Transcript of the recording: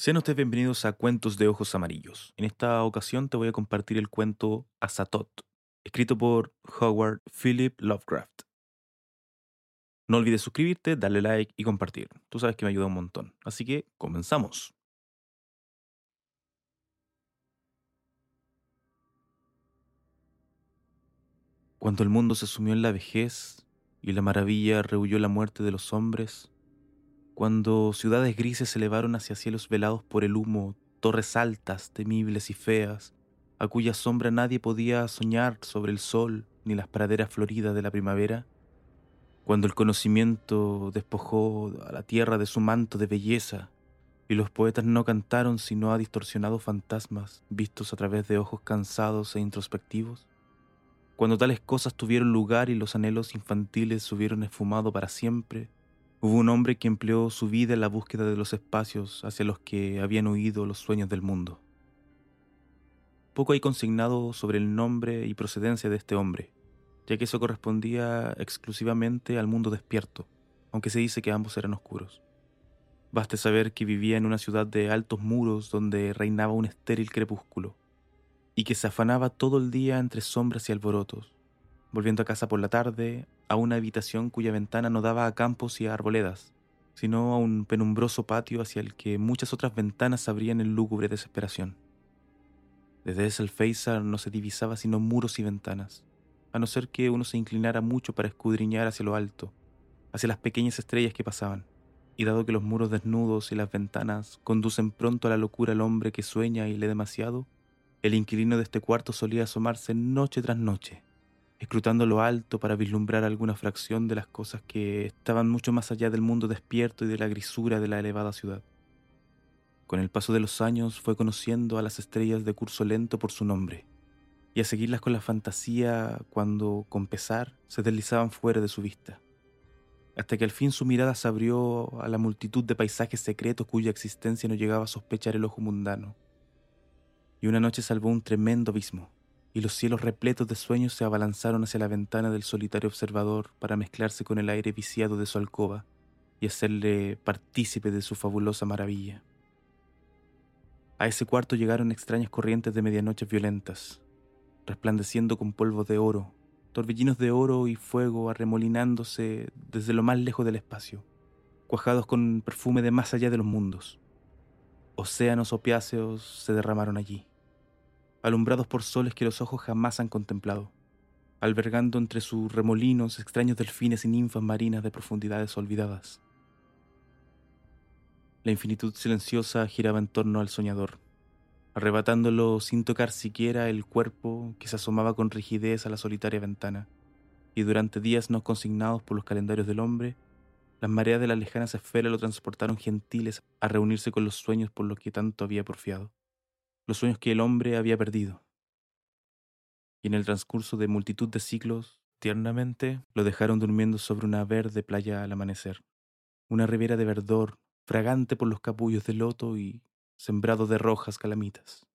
Sean ustedes bienvenidos a Cuentos de Ojos Amarillos. En esta ocasión te voy a compartir el cuento Azatot, escrito por Howard Philip Lovecraft. No olvides suscribirte, darle like y compartir. Tú sabes que me ayuda un montón. Así que comenzamos. Cuando el mundo se sumió en la vejez y la maravilla rehuyó la muerte de los hombres, cuando ciudades grises se elevaron hacia cielos velados por el humo, torres altas, temibles y feas, a cuya sombra nadie podía soñar sobre el sol ni las praderas floridas de la primavera, cuando el conocimiento despojó a la tierra de su manto de belleza, y los poetas no cantaron sino a distorsionados fantasmas vistos a través de ojos cansados e introspectivos, cuando tales cosas tuvieron lugar y los anhelos infantiles se hubieron esfumado para siempre, Hubo un hombre que empleó su vida en la búsqueda de los espacios hacia los que habían huido los sueños del mundo. Poco hay consignado sobre el nombre y procedencia de este hombre, ya que eso correspondía exclusivamente al mundo despierto, aunque se dice que ambos eran oscuros. Baste saber que vivía en una ciudad de altos muros donde reinaba un estéril crepúsculo, y que se afanaba todo el día entre sombras y alborotos, volviendo a casa por la tarde, a una habitación cuya ventana no daba a campos y a arboledas, sino a un penumbroso patio hacia el que muchas otras ventanas abrían en lúgubre desesperación. Desde ese alféizar no se divisaba sino muros y ventanas, a no ser que uno se inclinara mucho para escudriñar hacia lo alto, hacia las pequeñas estrellas que pasaban. Y dado que los muros desnudos y las ventanas conducen pronto a la locura al hombre que sueña y lee demasiado, el inquilino de este cuarto solía asomarse noche tras noche, escrutando lo alto para vislumbrar alguna fracción de las cosas que estaban mucho más allá del mundo despierto y de la grisura de la elevada ciudad. Con el paso de los años fue conociendo a las estrellas de curso lento por su nombre, y a seguirlas con la fantasía cuando, con pesar, se deslizaban fuera de su vista, hasta que al fin su mirada se abrió a la multitud de paisajes secretos cuya existencia no llegaba a sospechar el ojo mundano. Y una noche salvó un tremendo abismo, y los cielos repletos de sueños se abalanzaron hacia la ventana del solitario observador para mezclarse con el aire viciado de su alcoba y hacerle partícipe de su fabulosa maravilla. A ese cuarto llegaron extrañas corrientes de medianoches violentas, resplandeciendo con polvo de oro, torbellinos de oro y fuego arremolinándose desde lo más lejos del espacio, cuajados con perfume de más allá de los mundos. Océanos opiáceos se derramaron allí alumbrados por soles que los ojos jamás han contemplado, albergando entre sus remolinos extraños delfines y ninfas marinas de profundidades olvidadas. La infinitud silenciosa giraba en torno al soñador, arrebatándolo sin tocar siquiera el cuerpo que se asomaba con rigidez a la solitaria ventana, y durante días no consignados por los calendarios del hombre, las mareas de las lejanas esferas lo transportaron gentiles a reunirse con los sueños por los que tanto había porfiado los sueños que el hombre había perdido. Y en el transcurso de multitud de siglos, tiernamente, lo dejaron durmiendo sobre una verde playa al amanecer, una ribera de verdor, fragante por los capullos de loto y sembrado de rojas calamitas.